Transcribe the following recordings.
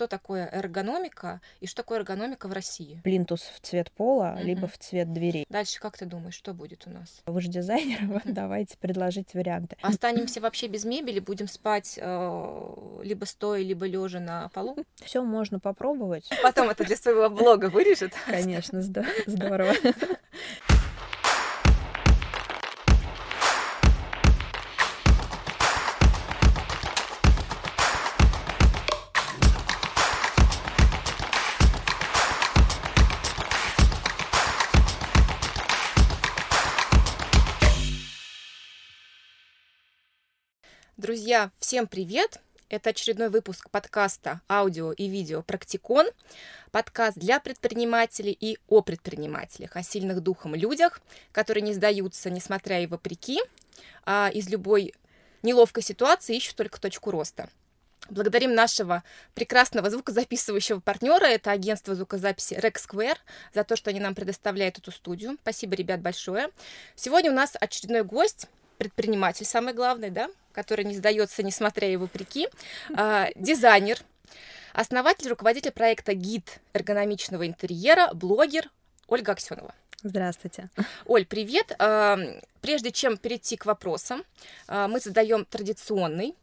что такое эргономика и что такое эргономика в России. Плинтус в цвет пола, Мгм. либо в цвет дверей. Дальше как ты думаешь, что будет у нас? Вы же дизайнер, вот давайте предложить варианты. Останемся вообще без мебели, будем спать э, либо стоя, либо лежа на полу. Все можно попробовать. Потом это для своего блога вырежет. Конечно, здо- здорово. Друзья, всем привет! Это очередной выпуск подкаста «Аудио и видео Практикон». Подкаст для предпринимателей и о предпринимателях, о сильных духом людях, которые не сдаются, несмотря и вопреки, а из любой неловкой ситуации ищут только точку роста. Благодарим нашего прекрасного звукозаписывающего партнера, это агентство звукозаписи Rex Square, за то, что они нам предоставляют эту студию. Спасибо, ребят, большое. Сегодня у нас очередной гость, предприниматель, самое главное, да, который не сдается, несмотря и вопреки, а, дизайнер, основатель, руководитель проекта «Гид эргономичного интерьера», блогер Ольга Аксенова. Здравствуйте. Оль, привет. А, Прежде чем перейти к вопросам, а, мы задаем традиционный.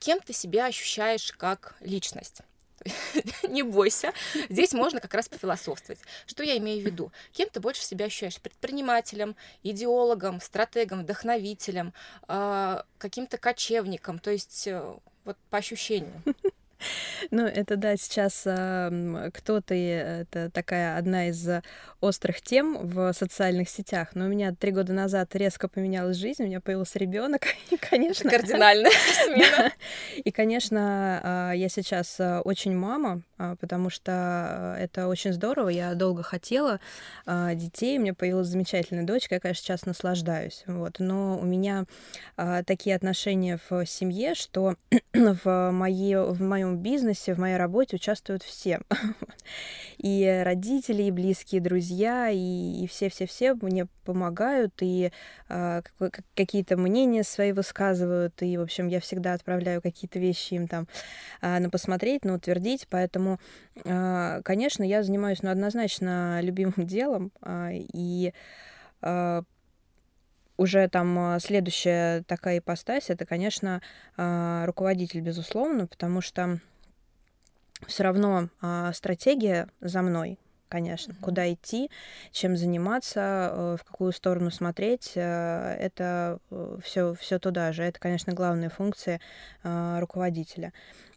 Кем ты себя ощущаешь как личность? Не бойся, здесь можно как раз пофилософствовать. Что я имею в виду? Кем ты больше себя ощущаешь? Предпринимателем, идеологом, стратегом, вдохновителем, а, каким-то кочевником, то есть э, вот по ощущениям. Ну, это да, сейчас а, м, кто ты, это такая одна из острых тем в социальных сетях. Но у меня три года назад резко поменялась жизнь, у меня появился ребенок, и, Это конечно, кардинальная смена. И, конечно, а, я сейчас а, очень мама, потому что а, это очень здорово. Я долго хотела а, детей, у меня появилась замечательная дочка, я, конечно, сейчас наслаждаюсь. Вот. Но у меня а, такие отношения в семье, что в, моей, в моем бизнесе, в моей работе участвуют все. И родители, и близкие друзья, и все-все-все мне помогают, и а, какие-то мнения свои высказывают, и, в общем, я всегда отправляю какие-то вещи им там а, на посмотреть, на утвердить, поэтому, а, конечно, я занимаюсь, ну, однозначно любимым делом, а, и а, уже там следующая такая ипостась, это, конечно, руководитель, безусловно, потому что все равно стратегия за мной, конечно, Мгм. куда идти, чем заниматься, э, в какую сторону смотреть, э, это все, все туда же. Это, конечно, главные функции руководителя.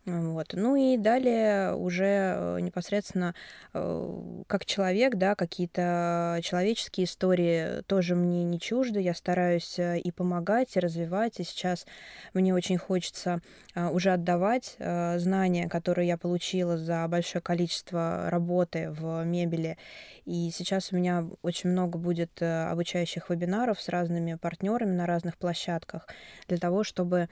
Вот. Ну и далее уже э, непосредственно э, как человек, да, какие-то человеческие истории тоже мне не чужды. Я стараюсь э, и помогать, и развивать. И сейчас мне очень хочется уже отдавать знания, которые я получила за большое количество работы в мебели. И сейчас у меня очень много будет обучающих вебинаров с разными партнерами на разных площадках для того, чтобы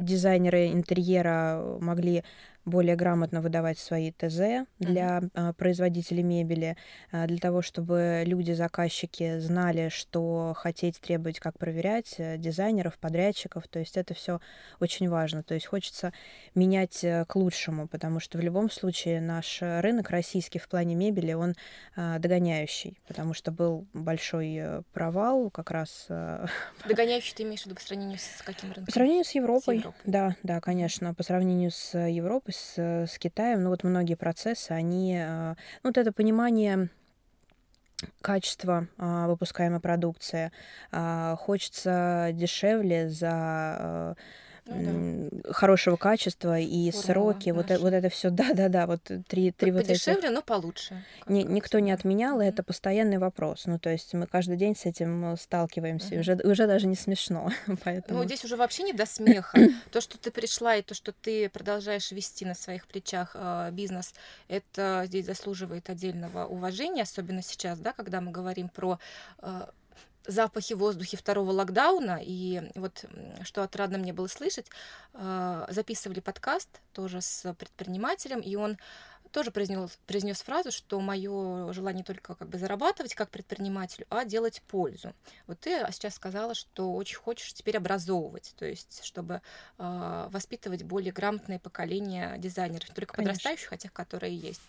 дизайнеры интерьера могли более грамотно выдавать свои ТЗ для а, производителей мебели, а, для того, чтобы люди, заказчики знали, что хотеть, требовать, как проверять, э, дизайнеров, подрядчиков. То есть это все очень важно. То есть хочется менять э, к лучшему, потому что в любом случае наш рынок российский в плане мебели, он а, догоняющий, потому что был большой э, провал как раз Догоняющий ты имеешь в виду по сравнению с каким по рынком? сравнению с Европой, Европой. да, да, конечно, по сравнению с Европой, с, э, с Китаем, ну вот многие процессы, они, э, ну вот это понимание качества а, выпускаемой продукции, а, хочется дешевле за Ну да. хорошего качества и Формула сроки, вот, э- наша. вот это все, да, да, да, вот три, три вот этих Подешевле, но получше. ни- никто не отменял, и это постоянный вопрос. Ну, то есть мы каждый день с этим э, сталкиваемся, уже, уже даже не смешно. Ну, Поэтому здесь уже вообще не до смеха. То, что ты пришла, и то, что ты продолжаешь вести на своих плечах э, бизнес, это здесь заслуживает отдельного уважения, особенно сейчас, да, когда мы говорим про э, запахи в воздухе второго локдауна. И вот что отрадно мне было слышать, э, записывали подкаст тоже с предпринимателем, и он тоже произнес, произнес фразу, что мое желание только как бы зарабатывать как предпринимателю, а делать пользу. Вот ты сейчас сказала, что очень хочешь теперь образовывать, то есть чтобы э, воспитывать более грамотное поколение дизайнеров, не только Конечно. подрастающих, а тех, которые есть.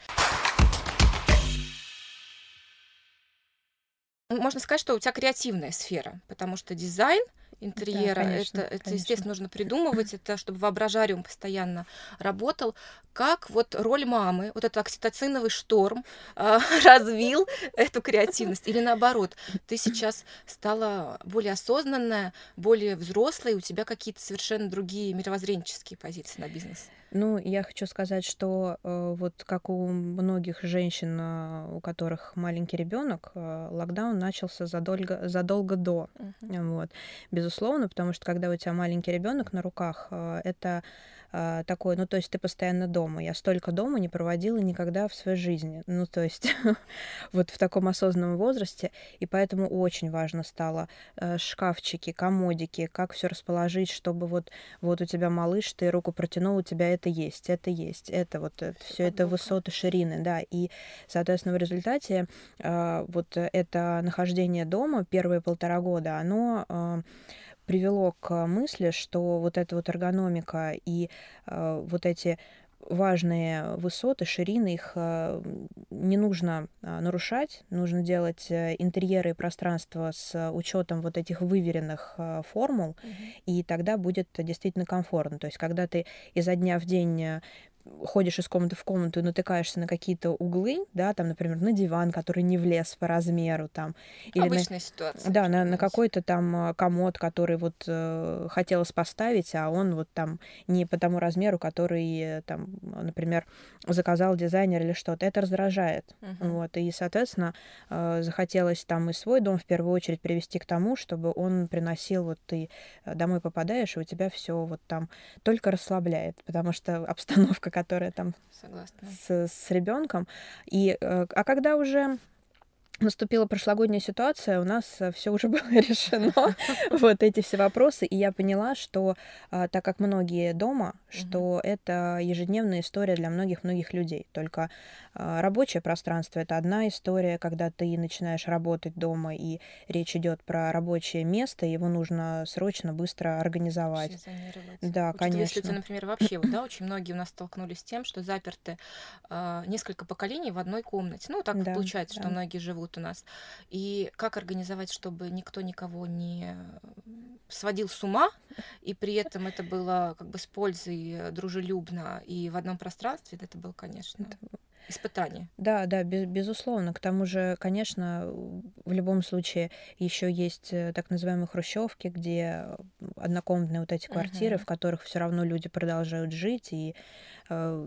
Можно сказать, что у тебя креативная сфера, потому что дизайн — интерьера. Да, конечно, это, это естественно, нужно придумывать, это чтобы воображариум постоянно работал. Как вот роль мамы, вот этот окситоциновый шторм э, развил эту креативность? Или наоборот, ты сейчас стала более осознанная, более взрослой, у тебя какие-то совершенно другие мировоззренческие позиции на бизнес? Ну, я хочу сказать, что э, вот как у многих женщин, э, у которых маленький ребенок, э, локдаун начался задолго, задолго до. Uh-huh. Вот. Безусловно, потому что когда у тебя маленький ребенок на руках, э, это а, такой, ну, то есть ты постоянно дома. Я столько дома не проводила никогда в своей жизни. Ну, то есть вот в таком осознанном возрасте. И поэтому очень важно стало э, шкафчики, комодики, как все расположить, чтобы вот, вот у тебя малыш, ты руку протянул, у тебя это есть, это есть, это вот это, все это высоты, ширины, да. И, соответственно, в результате а, вот это нахождение дома первые полтора года, оно а, привело к мысли, что вот эта вот эргономика и э, вот эти важные высоты, ширины, их э, не нужно э, нарушать, нужно делать э, интерьеры и пространство с учетом вот этих выверенных формул, mm-hmm. и тогда будет действительно комфортно. То есть, когда ты изо дня в день ходишь из комнаты в комнату и натыкаешься на какие-то углы, да, там, например, на диван, который не влез по размеру, там. Или Обычная на, ситуация. Да, на, на какой-то там а, комод, который вот э, хотелось поставить, а он вот там не по тому размеру, который, э, там, например, заказал дизайнер или что-то. Это раздражает. Uh-huh. Вот, и, соответственно, э, захотелось там и свой дом в первую очередь привести к тому, чтобы он приносил, вот ты э, домой попадаешь, и у тебя все вот там только расслабляет, потому что обстановка которая там Согласна. с, с ребенком. И, э, а когда уже наступила прошлогодняя ситуация, у нас э, все уже было решено, вот эти все вопросы, и я поняла, что а, так как многие дома, что это ежедневная история для многих-многих людей. Только а, рабочее пространство это одна история, когда ты начинаешь работать дома, и речь идет про рабочее место, его нужно срочно, быстро организовать. Да, конечно. Если, например, вообще, да, очень многие у нас столкнулись с тем, что заперты э, несколько поколений в одной комнате. Ну, так получается, что многие живут живут у нас. И как организовать, чтобы никто никого не сводил с ума, и при этом это было как бы с пользой дружелюбно и в одном пространстве, это было, конечно, испытание. Да, да, без, безусловно. К тому же, конечно, в любом случае еще есть э, так называемые хрущевки, где однокомнатные вот эти квартиры, uh-huh. в которых все равно люди продолжают жить, и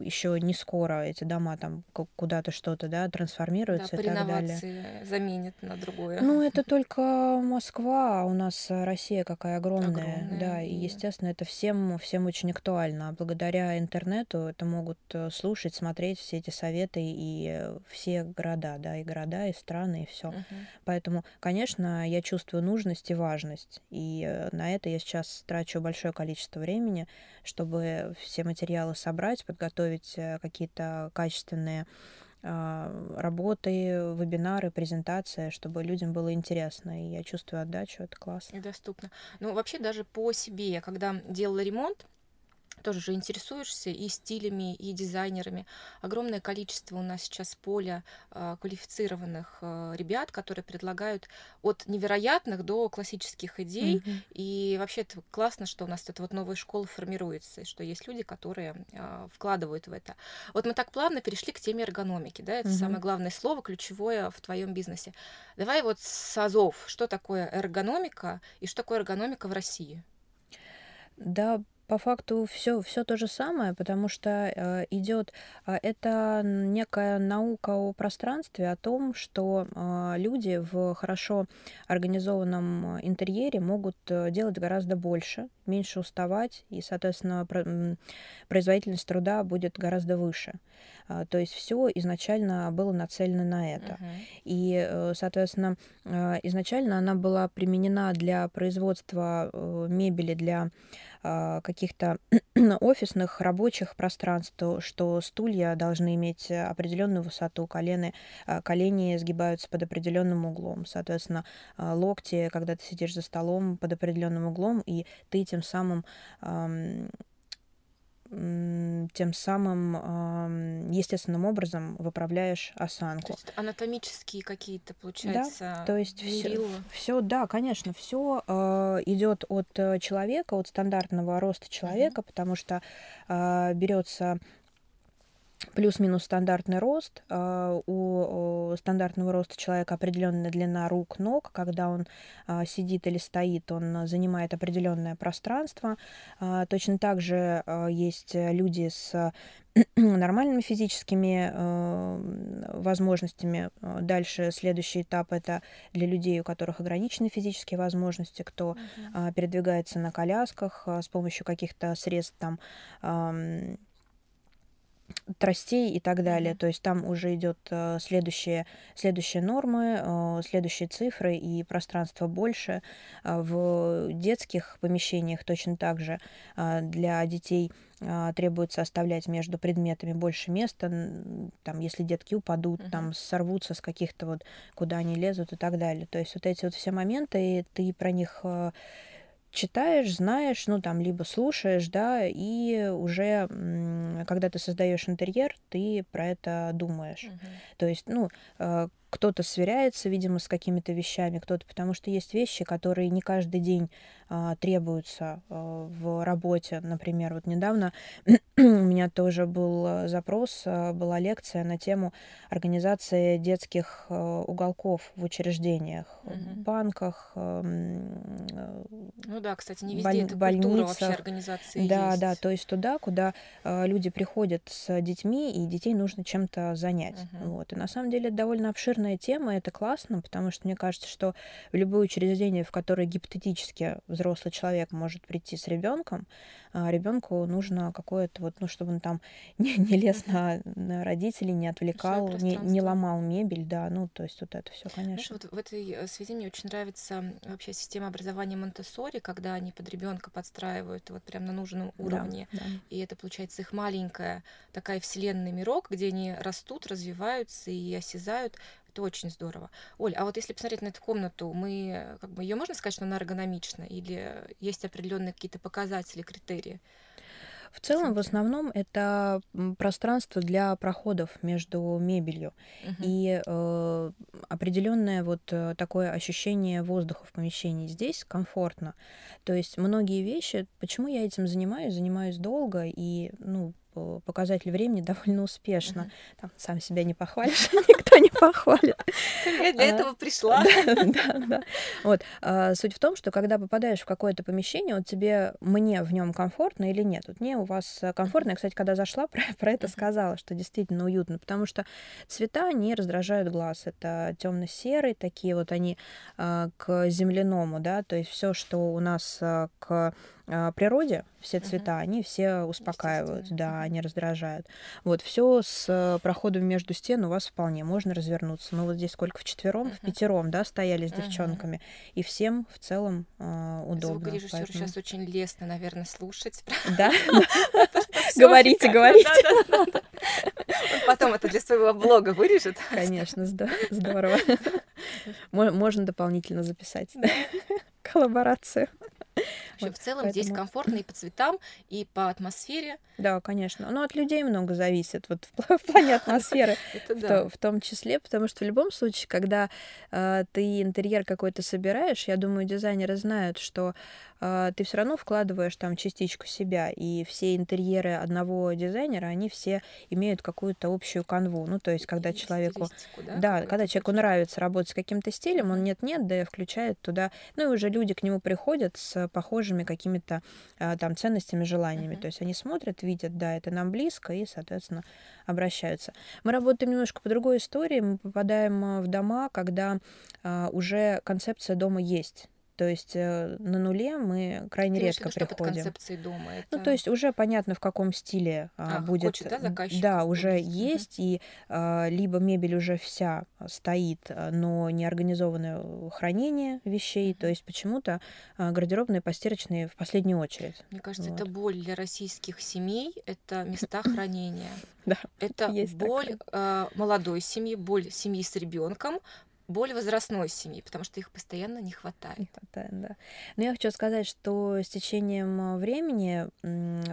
еще не скоро эти дома там куда-то что-то, да, трансформируются да, и так далее. заменит на другое. Ну, это только Москва, а у нас Россия какая огромная, огромная да, и, естественно, это всем, всем очень актуально. А благодаря интернету это могут э, слушать, смотреть все эти советы и все города, да, и города, и страны, и все. Uh-huh. Поэтому, конечно, я чувствую нужность и важность, и э, на это я сейчас трачу большое количество времени, чтобы все материалы собрать, подготовить э, какие-то качественные а, работы, вебинары, презентации, чтобы людям было интересно. И я чувствую отдачу, это классно. И доступно. Ну, вообще даже по себе, я когда делала ремонт, тоже же интересуешься и стилями, и дизайнерами. Огромное количество у нас сейчас поля э, квалифицированных э, ребят, которые предлагают от невероятных до классических идей. Mm-hmm. И вообще это классно, что у нас эта вот новая школа формируется, и что есть люди, которые э, вкладывают в это. Вот мы так плавно перешли к теме эргономики, да, это mm-hmm. самое главное слово, ключевое в твоем бизнесе. Давай вот с азов, что такое эргономика и что такое эргономика в России? Да, по факту все, все то же самое, потому что э, идет э, это некая наука о пространстве, о том, что э, люди в хорошо организованном интерьере могут э, делать гораздо больше, меньше уставать, и, соответственно, производительность труда будет гораздо выше. А, то есть все изначально было нацелено на это. Uh-huh. И, э, соответственно, а, изначально она была применена для производства э, мебели для а, каких-то офисных рабочих пространств, что стулья должны иметь определенную высоту, колены, колени сгибаются под определенным углом, соответственно, локти, когда ты сидишь за столом под определенным углом, и ты тем самым тем самым естественным образом выправляешь осанку. То есть анатомические какие-то, получается, да, то есть все, все, да, конечно, все э, идет от э, человека, от стандартного роста человека, mm-hmm. потому что э, берется плюс-минус стандартный рост. А, у стандартного роста человека определенная длина рук, ног. Когда он а, сидит или стоит, он занимает определенное пространство. А, точно так же есть люди с нормальными физическими возможностями. Дальше следующий этап это для людей, у которых ограничены физические возможности, кто uh-huh. передвигается на колясках с помощью каких-то средств там тростей и так далее. То есть там уже идет э, следующие, следующие нормы, э, следующие цифры и пространство больше. Э, в детских помещениях точно так же для детей требуется оставлять между предметами больше места, там, если детки упадут, uh-huh. там, сорвутся с каких-то вот, куда они лезут и так далее. То есть вот эти вот все моменты, ты про них читаешь, знаешь, ну там либо слушаешь, да, и уже когда ты создаешь интерьер, ты про это думаешь. Uh-huh. То есть, ну, э, кто-то сверяется, видимо, с какими-то вещами, кто-то, потому что есть вещи, которые не каждый день а, требуются а, в работе. Например, вот недавно у меня тоже был а, запрос, а, была лекция на тему организации детских а, уголков в учреждениях, угу. в банках. А, ну да, кстати, не везде боль, это больницах. вообще организации Да, есть. да, то есть туда, куда а, люди приходят с детьми, и детей нужно чем-то занять. Угу. Вот. И на самом деле это довольно обширно сложная тема, это классно, потому что мне кажется, что в любое учреждение, в которое гипотетически взрослый человек может прийти с ребенком, ребенку нужно какое-то вот, ну, чтобы он там не, не лез на, на родителей, не отвлекал, не, не ломал мебель, да, ну, то есть вот это все, конечно. Знаешь, вот в этой э, связи мне очень нравится вообще система образования Монтессори, когда они под ребенка подстраивают вот прям на нужном уровне, да, да. и это получается их маленькая такая вселенная мирок, где они растут, развиваются и осязают это очень здорово. Оль, а вот если посмотреть на эту комнату, мы как бы ее можно сказать, что она эргономична, или есть определенные какие-то показатели, критерии? В целом, в основном, это пространство для проходов между мебелью uh-huh. и э, определенное вот э, такое ощущение воздуха в помещении. Здесь комфортно. То есть многие вещи, почему я этим занимаюсь, занимаюсь долго и ну показатель времени довольно успешно. Uh-huh. Там сам себя не похвалишь, никто не похвалит. Я для а, этого пришла. Да, да. Вот. А, суть в том, что когда попадаешь в какое-то помещение, вот тебе, мне в нем комфортно или нет. Вот мне у вас комфортно. Я, кстати, когда зашла, про, про это сказала, что действительно уютно, потому что цвета, они раздражают глаз. Это темно-серый, такие вот они а, к земляному, да, то есть все, что у нас к природе все цвета, uh-huh. они все успокаивают, да, они раздражают. Вот все с э, проходом между стен у вас вполне можно развернуться. Мы вот здесь сколько в четвером, uh-huh. в пятером, да, стояли с uh-huh. девчонками, и всем в целом э, удобно. Звукорежиссеру поэтому... сейчас очень лестно, наверное, слушать. Да? Говорите, говорите. Потом это для своего блога вырежет. Конечно, здорово. Можно дополнительно записать коллаборацию. Вообще, вот, в целом поэтому... здесь комфортно и по цветам, и по атмосфере. Да, конечно. Но от людей много зависит, вот в, плане атмосферы в, в том числе, потому что в любом случае, когда э, ты интерьер какой-то собираешь, я думаю, дизайнеры знают, что э, ты все равно вкладываешь там частичку себя, и все интерьеры одного дизайнера, они все имеют какую-то общую канву. Ну, то есть, когда и человеку... Да, да когда человеку нравится работать с каким-то стилем, он нет-нет, да и включает туда... Ну, и уже люди к нему приходят с похожими какими-то э, там ценностями, желаниями. Uh-huh. То есть они смотрят, видят, да, это нам близко, и, соответственно, обращаются. Мы работаем немножко по другой истории. Мы попадаем в дома, когда уже концепция дома есть. То есть э, на нуле мы крайне Ты редко что приходим. Под концепцией дома. Это... Ну, то есть уже понятно, в каком стиле а, а, будет. Хочет, да, заказчик да, уже увидеть. есть, и а, либо мебель уже вся стоит, но не организованное хранение вещей. То есть почему-то а, гардеробные постирочные в последнюю очередь. Мне кажется, Вот. это боль для российских семей, это места хранения. Да, Это боль э, молодой семьи, боль семьи с ребенком, боль возрастной семьи, потому что их постоянно не хватает. Не хватает, да. Но я хочу сказать, что с течением времени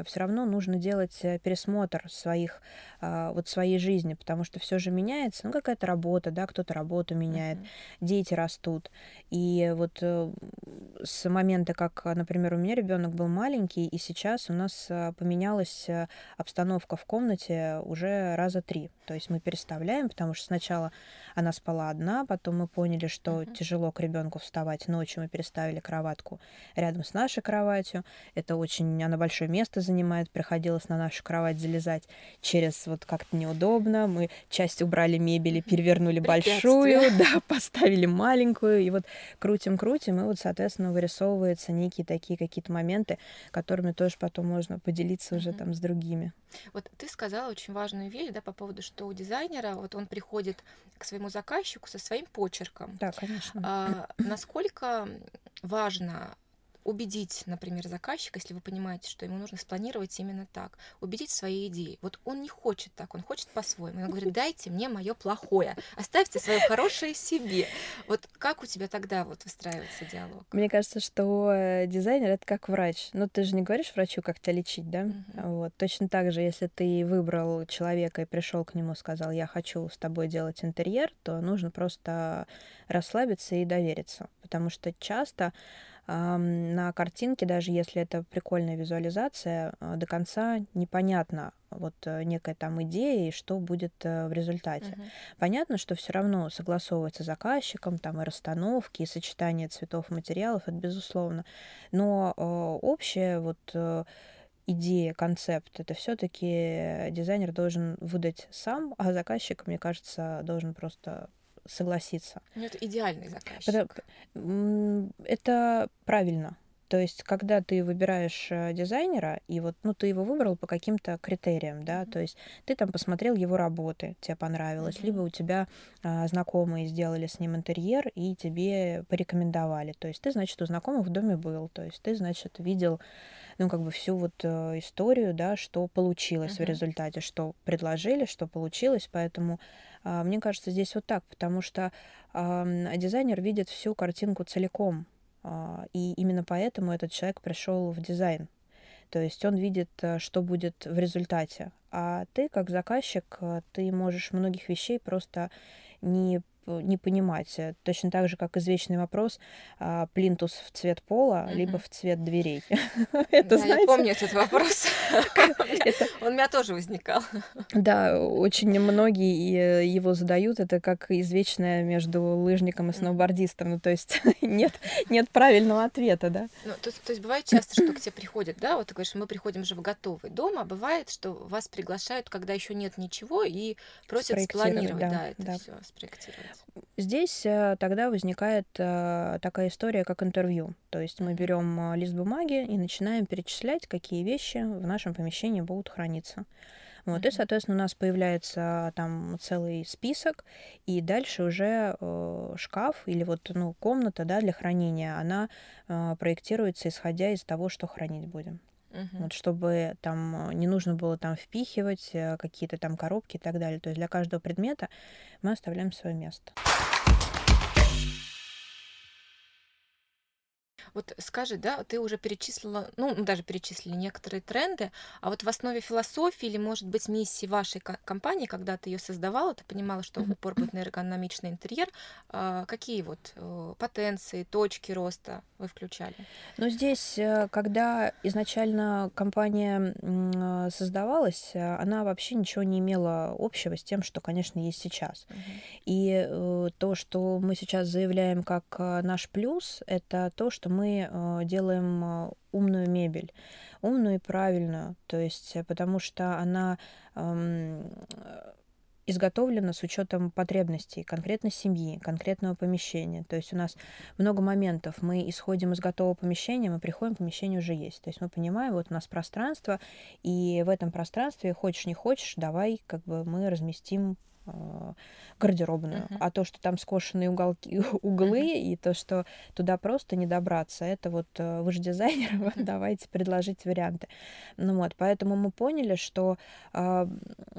все равно нужно делать э, пересмотр своих а, вот своей жизни, потому что все же меняется. Ну, какая-то работа, да, кто-то работу меняет, Мгм. дети растут. И вот э, с момента, как, например, у меня ребенок был маленький, и сейчас у нас а, поменялась обстановка в комнате уже раза три. То есть мы переставляем, потому что сначала она спала одна, потом мы поняли, что Мгм. тяжело к ребенку вставать ночью, мы переставили кроватку рядом с нашей кроватью. Это очень, она большое место занимает, приходилось на нашу кровать залезать через вот как-то неудобно. Мы часть убрали мебели, перевернули большую, да, поставили маленькую, и вот крутим-крутим, и вот, соответственно, вырисовываются некие такие какие-то моменты, которыми тоже потом можно поделиться уже Мгм. там с другими. Вот ты сказала очень важную вещь, да, по поводу, что у дизайнера, вот он приходит к своему заказчику со своим почерком. Да, конечно. А, насколько важно убедить, например, заказчика, если вы понимаете, что ему нужно спланировать именно так, убедить в своей идее. Вот он не хочет так, он хочет по-своему. Он говорит, дайте мне мое плохое, оставьте свое хорошее себе. Вот как у тебя тогда вот выстраивается диалог? Мне кажется, что э, дизайнер это как врач. Ну, ты же не говоришь врачу, как тебя лечить, да? Мгм. Вот. Точно так же, если ты выбрал человека и пришел к нему, сказал, я хочу с тобой делать интерьер, то нужно просто расслабиться и довериться. Потому что часто на картинке, даже если это прикольная визуализация, а, до конца непонятно вот э, некая там идея и что будет э, в результате. Мгм. Понятно, что все равно согласовывается заказчиком, там и расстановки, и сочетание цветов материалов, это безусловно. Но э, общая вот э, идея, концепт, это все-таки дизайнер должен выдать сам, а заказчик, мне кажется, должен просто согласиться. Ну, это идеальный заказчик. М, Это правильно. То есть, когда ты выбираешь э, дизайнера, и вот, ну, ты его выбрал по каким-то критериям, да, то есть ты там посмотрел его работы, тебе понравилось, Мгм. либо у тебя а, знакомые сделали с ним интерьер и тебе порекомендовали. То есть ты, значит, у знакомых в доме был, то есть ты, значит, видел, ну, как бы всю вот э, историю, да, что получилось в Мгм. результате, что предложили, что получилось, поэтому а, мне кажется, здесь вот так, потому что ам, дизайнер видит всю картинку целиком, и именно поэтому этот человек пришел в дизайн. То есть он видит, э, что будет в результате. А ты, как заказчик, э, ты можешь многих вещей просто не, не понимать. Э, Точно так же, как извечный вопрос, а, плинтус в цвет пола, либо Мгм. в цвет дверей. Это, Да, я знаете, помню этот вопрос. Он у меня тоже возникал. Да, очень многие э, его задают. Это как извечное между лыжником и сноубордистом. Ну, то есть нет, нет правильного ответа, да? Ну, то, есть- то есть бывает часто, что к тебе приходят, да, вот ты говоришь, мы приходим же в готовый дом, а бывает, что вас приглашают, когда еще нет ничего, и просят спланировать, да, да, это да. все спроектировать. Здесь э, тогда возникает э, такая история, как интервью. То есть мы берем э, лист бумаги и начинаем перечислять, какие вещи в нашем помещении будут храниться. Вот, и, Мгм. соответственно, у нас появляется там целый список, и дальше уже э, шкаф или вот ну, комната да, для хранения, она э, проектируется исходя из того, что хранить будем. Мгм. Вот, чтобы там э, не нужно было там впихивать э, какие-то там коробки и так далее. То есть для каждого предмета мы оставляем свое место. Вот скажи, да, ты уже перечислила, ну, ну, даже перечислили некоторые тренды, а вот в основе философии или, может быть, миссии вашей ко- компании, когда ты ее создавала, ты понимала, что упор будет на эргономичный интерьер, а, какие вот э, потенции, точки роста вы включали? Но здесь, э, когда изначально компания э, создавалась, она вообще ничего не имела общего с тем, что, конечно, есть сейчас. И то, что мы сейчас заявляем как наш плюс, это то, что мы э, делаем э, умную мебель, умную и правильную, то есть э, потому что она эм, изготовлено с учетом потребностей конкретной семьи, конкретного помещения. То есть у нас много моментов. Мы исходим из готового помещения, мы приходим, помещение уже есть. То есть мы понимаем, вот у нас пространство, и в этом пространстве, хочешь не хочешь, давай как бы мы разместим гардеробную. Uh-huh. А то, что там скошенные уголки, углы, uh-huh. и то, что туда просто не добраться, это вот э, вы же дизайнер, uh-huh. давайте предложить варианты. Ну вот, поэтому мы поняли, что э,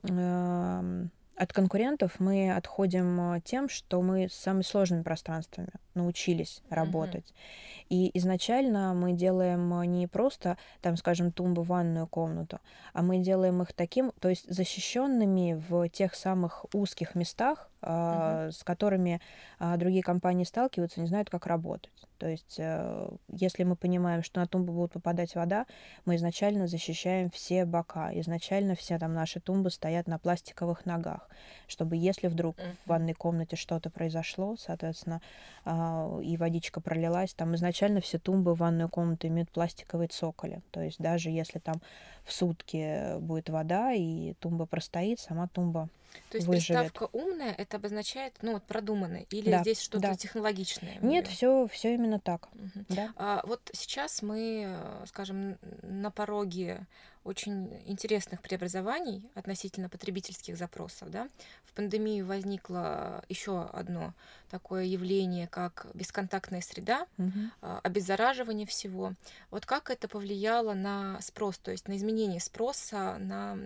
э, от конкурентов мы отходим э, тем, что мы с самыми сложными пространствами научились работать. Mm-hmm. И изначально мы делаем э, не просто, там, скажем, тумбы в ванную комнату, а мы делаем их таким, то есть защищенными в тех самых узких местах, uh-huh. с которыми другие компании сталкиваются, не знают, как работать. То есть, э, если мы понимаем, что на тумбу будет попадать вода, мы изначально защищаем все бока. Изначально все там наши тумбы стоят на пластиковых ногах, чтобы если вдруг в ванной комнате что-то произошло, соответственно, а, и водичка пролилась, там изначально все тумбы в ванную комнату имеют пластиковые цоколи. То есть даже если там в сутки будет вода и тумба простоит, сама тумба то есть выживет. приставка умная это обозначает, ну вот продуманное, или да, здесь что-то да. технологичное? Нет, все, все именно так. Угу. Да. А, вот сейчас мы, э, скажем, на пороге очень интересных преобразований относительно потребительских запросов. Да? В пандемию возникло еще одно такое явление, как бесконтактная среда, угу. обеззараживание всего. Вот как это повлияло на спрос, то есть на изменение спроса на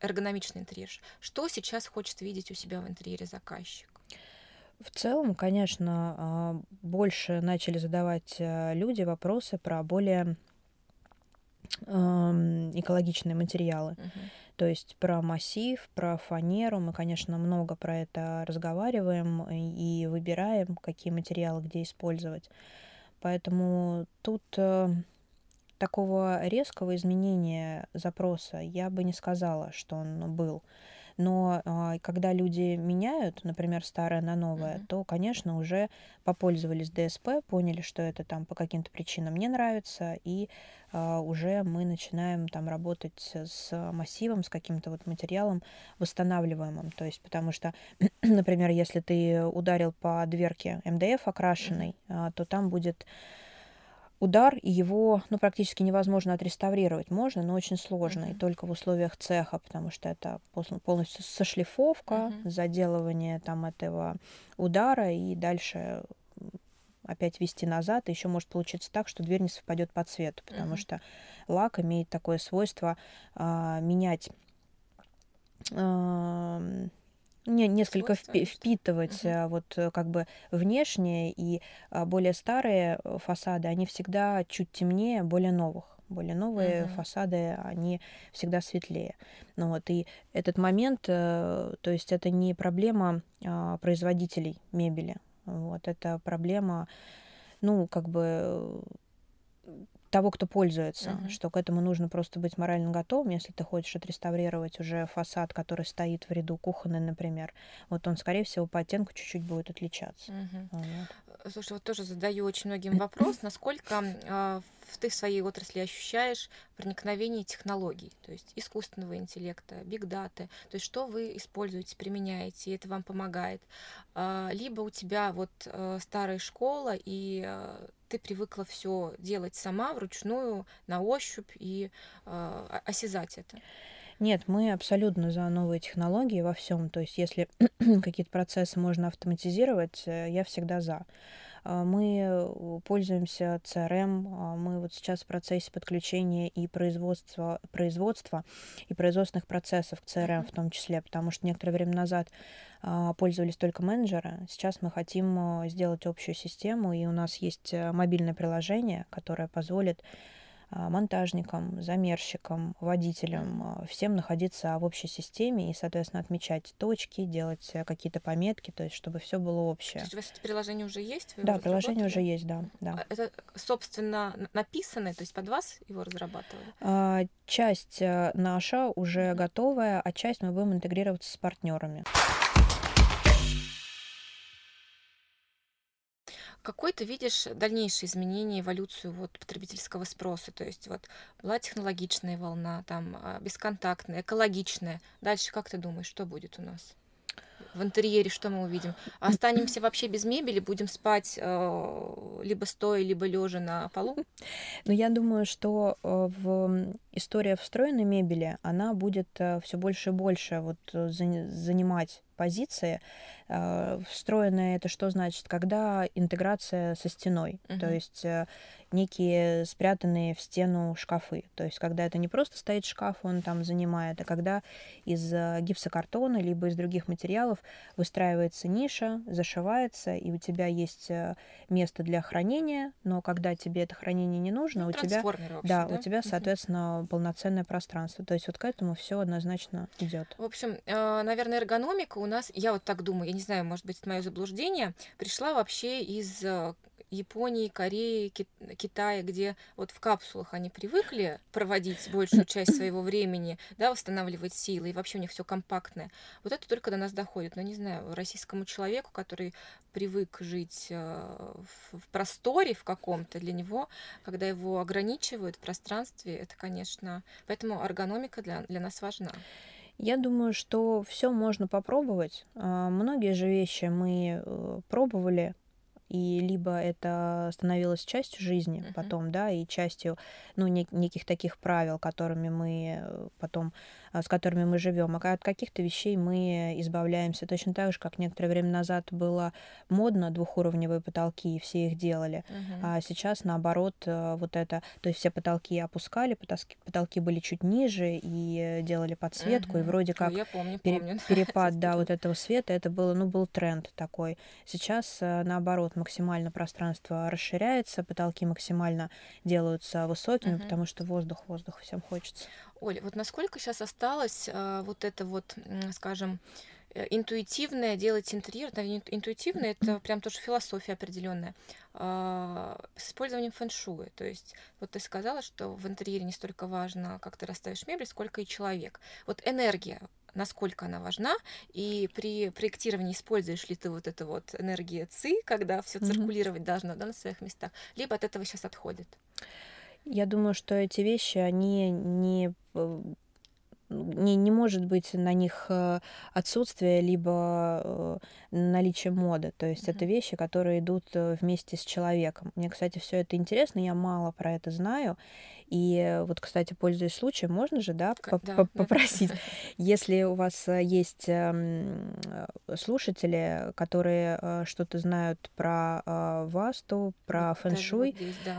эргономичный интерьер? Что сейчас хочет видеть у себя в интерьере заказчик? В целом, конечно, а, больше начали задавать э, люди вопросы про более экологичные материалы. Uh-huh. То есть про массив, про фанеру. Мы, конечно, много про это разговариваем и выбираем, какие материалы где использовать. Поэтому тут э, такого резкого изменения запроса я бы не сказала, что он был. Но а, когда люди меняют, например, старое на новое, mm-hmm. то, конечно, уже попользовались ДСП, поняли, что это там по каким-то причинам не нравится, и а, уже мы начинаем там работать с массивом, с каким-то вот материалом восстанавливаемым. То есть, потому что, например, если ты ударил по дверке МДФ окрашенной, mm-hmm. то там будет удар, и его ну, практически невозможно отреставрировать. Можно, но очень сложно, mm-hmm. и только в условиях цеха, потому что это полностью сошлифовка, mm-hmm. заделывание там этого удара, и дальше опять вести назад, и еще может получиться так, что дверь не совпадет по цвету, потому mm-hmm. что лак имеет такое свойство а, менять а, не, несколько впи- впитывать uh-huh. вот э, как бы внешние и а, более старые э, фасады, они всегда чуть темнее более новых. Более новые uh-huh. фасады, они всегда светлее. Ну вот, и этот момент, то есть это не проблема а, производителей мебели, вот, это проблема, ну, как бы того, кто пользуется, uh-huh. что к этому нужно просто быть морально готовым, если ты хочешь отреставрировать уже фасад, который стоит в ряду кухонный, например, вот он, скорее всего, по оттенку чуть-чуть будет отличаться. Uh-huh. Вот. Слушай, вот тоже задаю очень многим вопрос, насколько э, ты в своей отрасли ощущаешь проникновение технологий, то есть искусственного интеллекта, бигдаты, то есть что вы используете, применяете, и это вам помогает. Э, либо у тебя вот э, старая школа, и э, ты привыкла все делать сама, вручную, на ощупь и э, осязать это? Нет, мы абсолютно за новые технологии во всем. То есть, если какие-то процессы можно автоматизировать, э, я всегда за. А, мы э, пользуемся CRM, а, мы вот сейчас в процессе подключения и производства, производства и производственных процессов к CRM в том числе, потому что некоторое время назад а, пользовались только менеджеры. Сейчас мы хотим сделать общую систему, и у нас есть э, мобильное приложение, которое позволит монтажникам, замерщикам, водителям, а, всем находиться в общей системе и, соответственно, отмечать точки, делать э, какие-то пометки, то есть чтобы все было общее. То есть у вас это приложение уже есть? Вы да, приложение уже есть, да, да. А, это, собственно, написанное, то есть под вас его разрабатывали? Часть э, наша уже готовая, а часть мы будем интегрироваться с партнерами. Какой ты видишь дальнейшие изменения, эволюцию вот потребительского спроса? То есть вот была технологичная волна, там а, бесконтактная, экологичная. Дальше как ты думаешь, что будет у нас? в интерьере что мы увидим? Останемся вообще без мебели, будем спать э, либо стоя, либо лежа на полу? Ну, я думаю, что э, в история встроенной мебели, она будет э, все больше и больше вот занимать позиции. Встроенная это что значит? Когда интеграция со стеной, uh-huh. то есть некие спрятанные в стену шкафы. То есть когда это не просто стоит шкаф, он там занимает, а когда из э, гипсокартона либо из других материалов выстраивается ниша, зашивается, и у тебя есть э, место для хранения, но когда тебе это хранение не нужно, ну, у тебя, вообще, да, да, у тебя, соответственно, угу. полноценное пространство. То есть вот к этому все однозначно идет. В общем, э, наверное, эргономика у нас, я вот так думаю, не знаю, может быть, это мое заблуждение, пришла вообще из Японии, Кореи, Китая, где вот в капсулах они привыкли проводить большую часть своего времени, да, восстанавливать силы, и вообще у них все компактное. Вот это только до нас доходит. Но не знаю, российскому человеку, который привык жить э, в просторе в каком-то, для него, когда его ограничивают в пространстве, это, конечно, поэтому эргономика для, для нас важна. Я думаю, что все можно попробовать. А, многие же вещи мы э, пробовали, и либо это становилось частью жизни uh-huh. потом, да, и частью, ну, не, неких таких правил, которыми мы э, потом с которыми мы живем, а от каких-то вещей мы избавляемся. Точно так же, как некоторое время назад было модно двухуровневые потолки, и все их делали. Uh-huh. А сейчас, наоборот, э, вот это, то есть все потолки опускали, потолки, потолки были чуть ниже и делали подсветку, uh-huh. и вроде как я помню, пере, помню. перепад, да, вот этого света, это было, ну, был тренд такой. Сейчас, э, наоборот, максимально пространство расширяется, потолки максимально делаются высокими, uh-huh. потому что воздух, воздух всем хочется. Оля, вот насколько сейчас осталось а, вот это вот, скажем, э, интуитивное делать интерьер, интуитивное это прям тоже философия определенная, а, с использованием фэн-шуя. То есть вот ты сказала, что в интерьере не столько важно, как ты расставишь мебель, сколько и человек. Вот энергия, насколько она важна, и при проектировании используешь ли ты вот эту вот энергию ЦИ, когда все циркулировать mm-hmm. должно да, на своих местах, либо от этого сейчас отходит. Я думаю, что эти вещи, они не э, не, не может быть на них э, отсутствие либо э, наличие моды. То есть mm-hmm. это вещи, которые идут вместе с человеком. Мне, кстати, все это интересно, я мало про это знаю. И вот, кстати, пользуясь случаем, можно же, да, да попросить, если у вас э, есть эм, э, слушатели, которые э, что-то знают про васту, про фэншуй,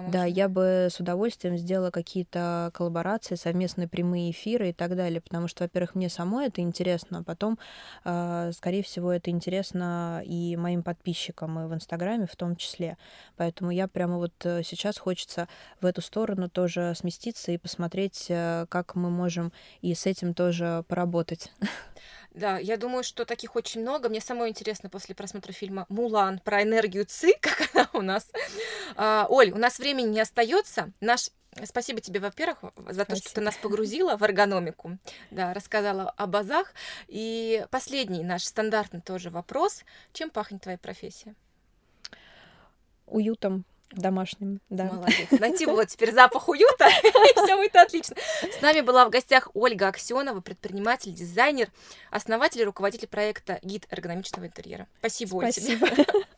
да, я бы с удовольствием сделала какие-то коллаборации, совместные прямые эфиры и так далее, потому что, во-первых, мне самой это интересно, а потом, скорее всего, это интересно и моим подписчикам, и в Инстаграме в том числе. Поэтому я прямо вот сейчас хочется в эту сторону тоже сместиться и посмотреть, э, как мы можем и с этим тоже поработать. Да, я думаю, что таких очень много. Мне самое интересно после просмотра фильма «Мулан» про энергию ЦИ, как она у нас. А, Оль, у нас времени не остается. Наш Спасибо тебе, во-первых, за то, Спасибо. что ты нас погрузила в эргономику, да, рассказала о базах. И последний наш стандартный тоже вопрос. Чем пахнет твоя профессия? Уютом, Домашним, да. Молодец. Найти было теперь запах уюта, и все будет отлично. С нами была в гостях Ольга Аксенова, предприниматель, дизайнер, основатель и руководитель проекта «Гид эргономичного интерьера». Спасибо, Спасибо. Оль, тебе.